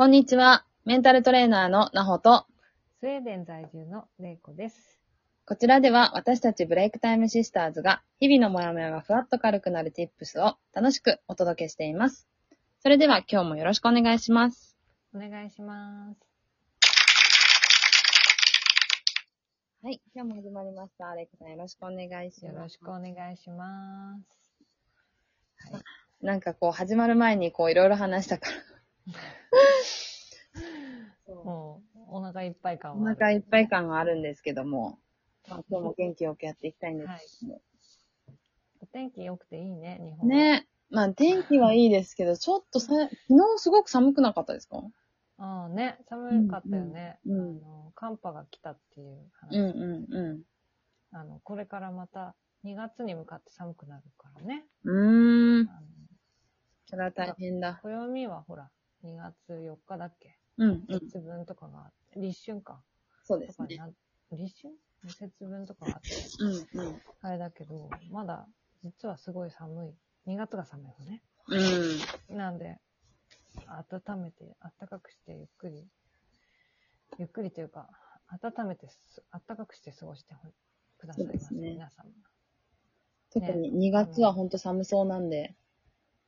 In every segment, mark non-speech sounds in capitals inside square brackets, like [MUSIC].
こんにちは。メンタルトレーナーのなほと、スウェーデン在住のれいこです。こちらでは私たちブレイクタイムシスターズが日々のモヤモヤがふわっと軽くなる tips を楽しくお届けしています。それでは今日もよろしくお願いします。お願いします。はい。今日も始まりました。アレクさんよろしくお願いします。よろしくお願いします。はい。なんかこう始まる前にこういろいろ話したから。もう、お腹いっぱい感おはある。腹いっぱい感があるんですけども、まあ、今日も元気よくやっていきたいんですけども。お天気良くていいね、日本。。ね。まあ天気はいいですけど、ちょっとさ、昨日すごく寒くなかったですか？ああね、寒かったよね。うんうんうんあの、寒波が来たっていう話。うんうんうあの、これからまた2月に向かって寒くなるからね。ん。うーん。あの、それは大変だ。暦はほら、2月4日だっけ？うんうん。節分とかがあって、立春か。そうですね。立春？節分とかがあって。うんうん。あれだけど、まだ実はすごい寒い。2月が寒いのね。うん。なんで、温めて、暖かくしてゆっくり、ゆっくりというか、温めてす、暖かくして過ごしてくださいませ、そうですね皆様。特に2月はほんと寒そうなんで。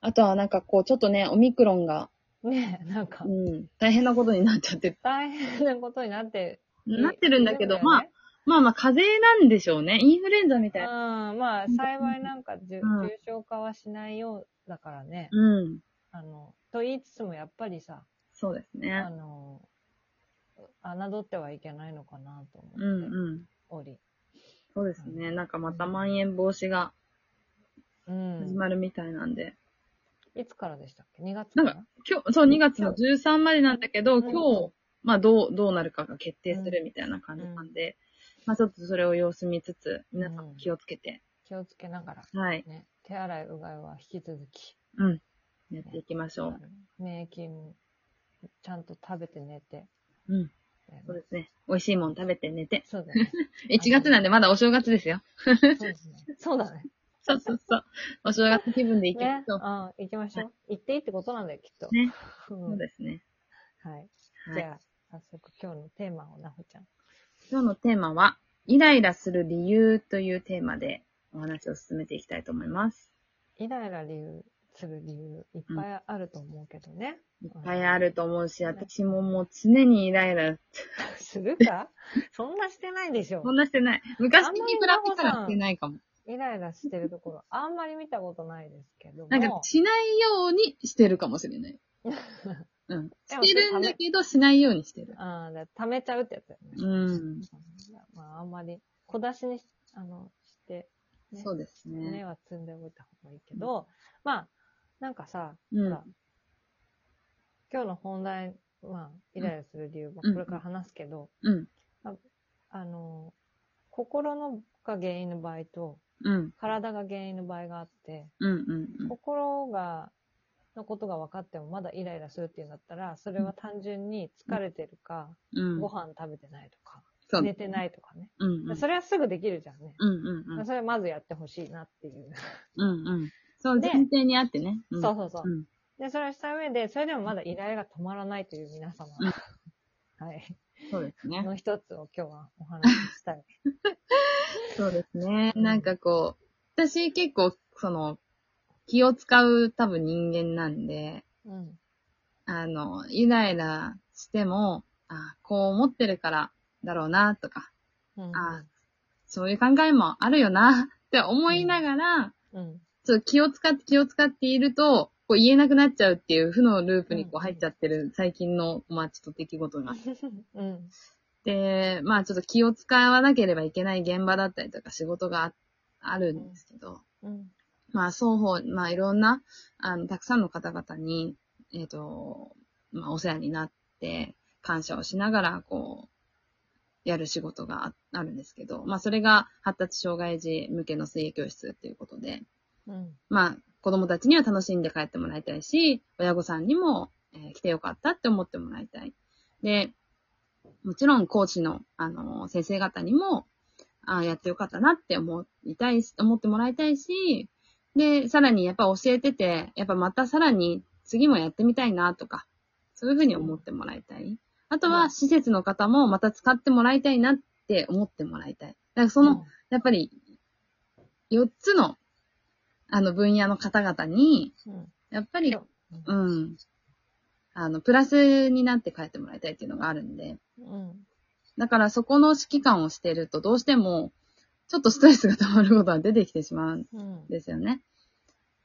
あとはなんかこう、ちょっとね、オミクロンが、ねえ、なんかう、ん、大変なことになっちゃって、大変なことになって、なってるんだけど、いるまあまあまあ、風邪なんでしょうね。インフルエンザみたいな。うん、まあ、幸いなんかうん重症化はしないようだからね。うん。あの、と言いつつもやっぱりさ、そうですねあ。の、侮ってはいけないのかなと思ってうんうん。おり。そうですね。なんかまたまん延防止がうん。始まるみたいなんで。いつからでしたっけ ?2 月からなんか、今日、そう、2月の13までなんだけど、うん今日、まあ、どう、どうなるかが決定するみたいな感じなんで、まあ、ちょっとそれを様子見つつ、皆さんも気をつけて、気をつけながら、はい。ね、手洗い、うがいは引き続き、うん。やっていきましょあの免疫もちゃんと食べて寝て、う。うん。ねそうですね。美味しいもん食べて寝て。そうだね。[LAUGHS] 1月なんでまだお正月ですよ。そうですね。そうだね。そうそうそう。お正月気分で行きまねし。ょう。あ行きましょう。行っていいってことなんだよ、きっと。ね。うんそうですね。はい。はい。じゃあ、早速今日のテーマをなほちゃん。今日のテーマは、イライラする理由というテーマでお話を進めていきたいと思います。イライラ理由、する理由、いっぱいあると思うけどね。いっぱいあると思うし、私ももう常にイライラ、[LAUGHS] するか？そんなしてないでしょそ。んなしてない。昔に比べたらしてないかも。イライラしてるところ、あんまり見たことないですけども。なんか、しないようにしてるかもしれない。[LAUGHS] うん。してるんだけど、しないようにしてる。ああ、だ溜めちゃうってやつだよね。うん。まあ、あんまり、小出しにし、あの、して、ねそうです根ね。は積んでおいた方がいいけど、まあ、なんかさ、うんほら、今日の本題、まあ、イライラする理由、まうんあこれから話すけど、うん。あの、心のが原因の場合と、うん。体が原因の場合があって、うん。うん。うん。心が、のことが分かってもまだイライラするっていうんだったら、それは単純に疲れてるか、うん。ご飯食べてないとか、そう寝てないとかね。うん。うん。それはすぐできるじゃんね。うん。うん。うん。それまずやってほしいなっていう。うん。うん。そう、で前提にあってね。うんそうそうそう。うん。で、それをした上で、それでもまだイライラが止まらないという皆様、はい。そうですね。の一つを今日はお話ししたい。[LAUGHS] [LAUGHS] そうですね。うんなんかこう、私結構、その、気を使う多分人間なんで、うん。あの、イライラしても、あこう思ってるからだろうな、とか、うん。あそういう考えもあるよな、[LAUGHS] って思いながら、うん。ちょっと気を使って気を使っていると、こう言えなくなっちゃうっていう負のループにこうんう入っちゃってる最近の、まあちょっと出来事が。うん。で、まあちょっと気を使わなければいけない現場だったりとか仕事があるんですけど、うん。まあ双方、まあいろんな、あの、たくさんの方々に、えっ、と、まあお世話になって、感謝をしながら、こう、やる仕事がああるんですけど、まあそれが発達障害児向けの水泳教室っていうことで、うん。まあ子供たちには楽しんで帰ってもらいたいし、親御さんにも、えー来てよかったって思ってもらいたい。で、もちろん講師の、あの、先生方にも、あやってよかったなって思いたいし、思ってもらいたいし、で、さらにやっぱ教えてて、やっぱまたさらに次もやってみたいなとか、そういうふうに思ってもらいたい。あとは、うん施設の方もまた使ってもらいたいなって思ってもらいたい。だからその、やっぱり、4つの、あの分野の方々に、うん、うん。やっぱり、うん。あの、プラスになって帰ってもらいたいっていうのがあるんで。うん。だからそこの指揮官をしてると、どうしても、ちょっとストレスが溜まることが出てきてしまうんうん。ですよね。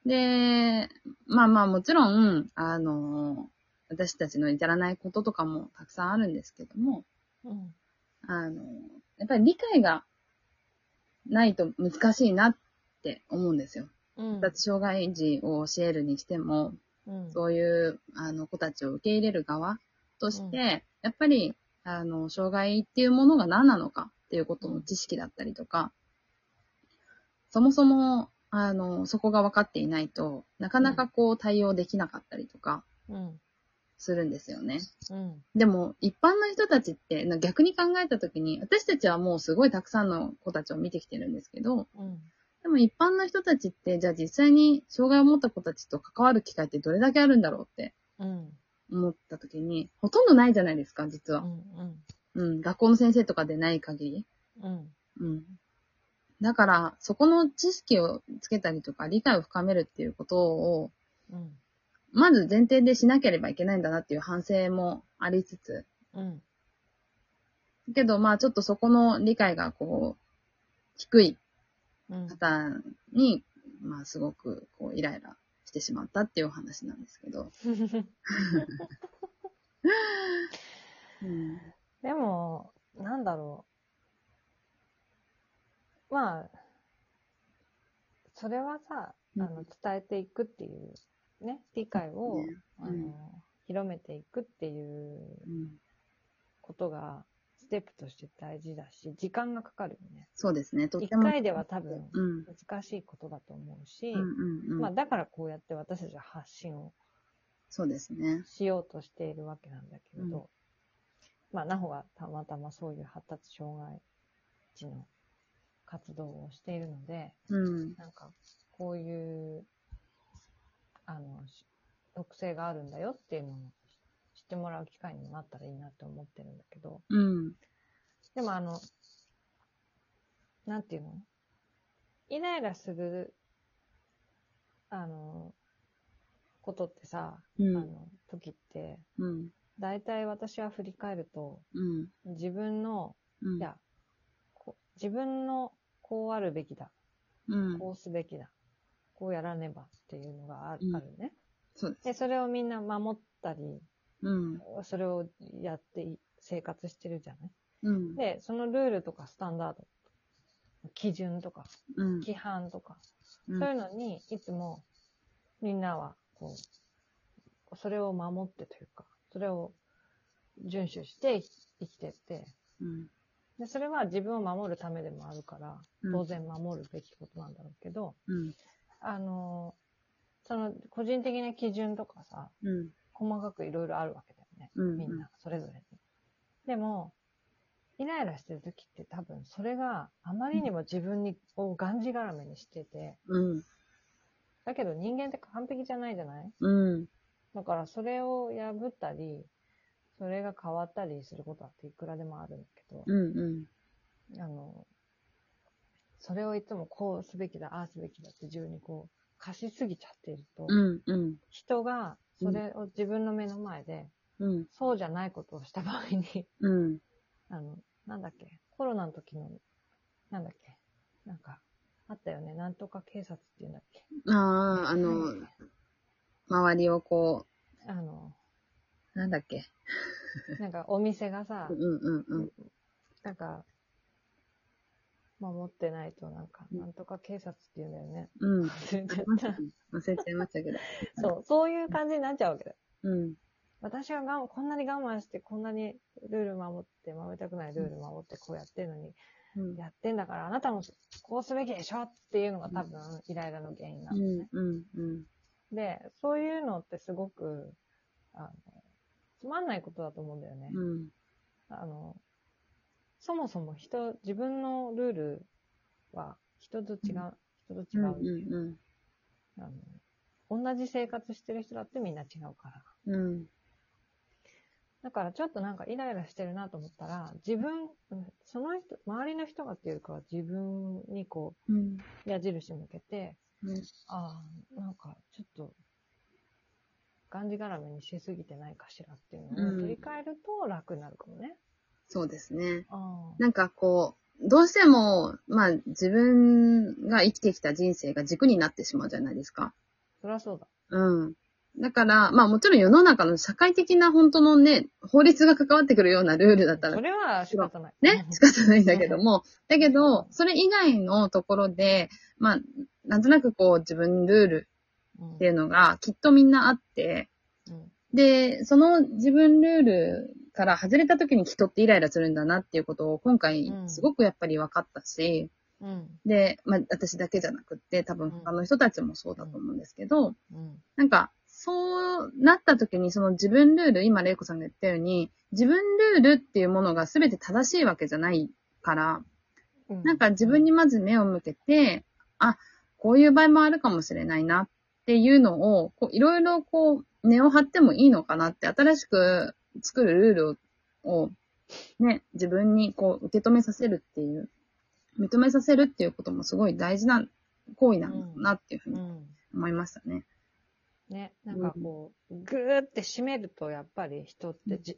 で、まあまあもちろん、あの、私たちの至らないこととかもたくさんあるんですけども、うん。あの、やっぱり理解がないと難しいなって思うんですよ。うん。発達障害児を教えるにしても、うん。そういうあの子たちを受け入れる側として、やっぱり、あの、障害っていうものが何なのかっていうことの知識だったりとか、そもそも、あの、そこが分かっていないとなかなかこう対応できなかったりとかうん。するんですよね。うん。でも、一般の人たちって、な逆に考えたときに、私たちはもうすごいたくさんの子たちを見てきてるんですけど、うん。でも一般の人たちって、じゃあ実際に障害を持った子たちと関わる機会ってどれだけあるんだろうってうん。思ったときに、ほとんどないじゃないですか、実は。うん。うん、学校の先生とかでない限り。うん。うん。だから、そこの知識をつけたりとか、理解を深めるっていうことを、うん。まず前提でしなければいけないんだなっていう反省もありつつ、うん。けど、まあちょっとそこの理解がこう、低いうん。方に、まあすごくこうイライラしてしまったっていうお話なんですけど。うん。でも、なんだろう。まあ、それはさ、あの、伝えていくっていう、ね、理解を、ねあの、うん広めていくっていううん。ことが、ステップとして大事だし、時間がかかるよね。そうですね。とっ一ても。回では多分、うん。難しいことだと思うし、うんうんうん。まあ、だからこうやって私たちは発信をそうですね。しようとしているわけなんだけれど、まあ、なほがたまたまそういう発達障害児の活動をしているので、うん。なんか、こういう、あの、し特性があるんだよっていうのを知ってもらう機会にもなったらいいなと思ってるんだけど、うん。でもあの、なんていうの？イライラする、あの、ことってさ、うんあの、時って、うん。大体私は振り返ると、うん。自分の、うん。いや、自分のこうあるべきだ、うん。こうすべきだ、こうやらねばっていうのがあ,、るね。そうです。で、それをみんな守ったり、うん。それをやってい生活してるじゃない？うん。で、そのルールとかスタンダード、基準とか、うん。規範とか、うんそういうのにいつもみんなはこう、それを守ってというか、それを遵守して生きてって、うん。で、それは自分を守るためでもあるから、うん当然守るべきことなんだろうけど、うん。あの、その個人的な基準とかさ、うん。細かくいろいろあるわけだよね。うん。みんな、それぞれに。でも、イライラしてる時って多分それがあまりにも自分にをがんじがらめにしてて、うん。だけど人間って完璧じゃないじゃない？うん。だからそれを破ったり、それが変わったりすることだっていくらでもあるんだけど、うん。うん。あの、それをいつもこうすべきだ、ああすべきだって自分にこう貸しすぎちゃっていると、うん。うん。人がそれを自分の目の前で、うん。そうじゃないことをした場合に、うん。あの、なんだっけ、コロナの時の、なんだっけ、なんか、あったよね、なんとか警察っていうんだっけ。ああ、あの、周りをこあの、う、なんだっけ。なんかお店がさう、んうんうん。なんか、守ってないと、なんか、うんなんとか警察って言うんだよね。うん。忘れちゃった。忘れちゃいましたけど。そう、そういう感じになっちゃうわけだよ。うん。私はがんこんなに我慢して、こんなにルール守って、守りたくないルール守って、こうやってるのに、うん。やってんだから、あなたもこうすべきでしょっていうのが多分、イライラの原因なうのね。ん。うん。うん。で、そういうのってすごく、あの、つまんないことだと思うんだよね。うん。あの、そもそも人、自分のルールは人と違う、人と違うん。う、うん。あの。同じ生活してる人だってみんな違うから。うん。だからちょっとなんかイライラしてるなと思ったら、自分、うんその人、周りの人がっていうか自分にこうん。う、矢印向けて、うんああ、なんかちょっと、がんじがらめにしすぎてないかしらっていうのうんを取り替えると楽になるかもね。そうですね。なんかこう、どうしても、まあ自分が生きてきた人生が軸になってしまうじゃないですか。そりゃそうだ。うん。だから、まあもちろん世の中の社会的な本当のね、法律が関わってくるようなルールだったらそれは仕方ない。ね、仕方ないんだけども、だけど、それ以外のところで、まあ、なんとなくこう自分ルールうんっていうのがきっとみんなあって、うんで、その自分ルールから外れた時に人ってイライラするんだなっていうことを今回うんすごくやっぱり分かったし、うん。で、まあ私だけじゃなくって多分他の人たちもそうだと思うんですけど、うん。なんか、そうなった時にその自分ルール、今玲子さんが言ったように、自分ルールっていうものが全て正しいわけじゃないから、うんなんか自分にまず目を向けて、あ、こういう場合もあるかもしれないなっていうのを、こういろいろこう、根を張ってもいいのかなって、新しく作るルールを、ね、自分にこう受け止めさせるっていう、認めさせるっていうこともすごい大事な行為なのかなっていうふうにうん。思いましたね。ね、なんかこう、ぐーって締めると、やっぱり人ってじ、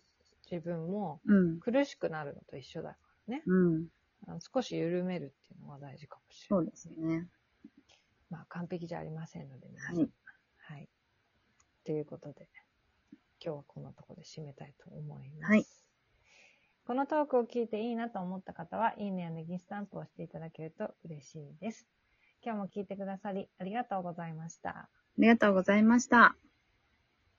自分もうん。苦しくなるのと一緒だからね。うん。少し緩めるっていうのが大事かもしれない。そうですね。まあ、完璧じゃありませんので、皆さんはい。はい。ということで、今日はこんなところで締めたいと思います。はいこのトークを聞いていいなと思った方は、いいねやネギスタンプをしていただけると嬉しいです。今日も聞いてくださりありがとうございました。ありがとうございました。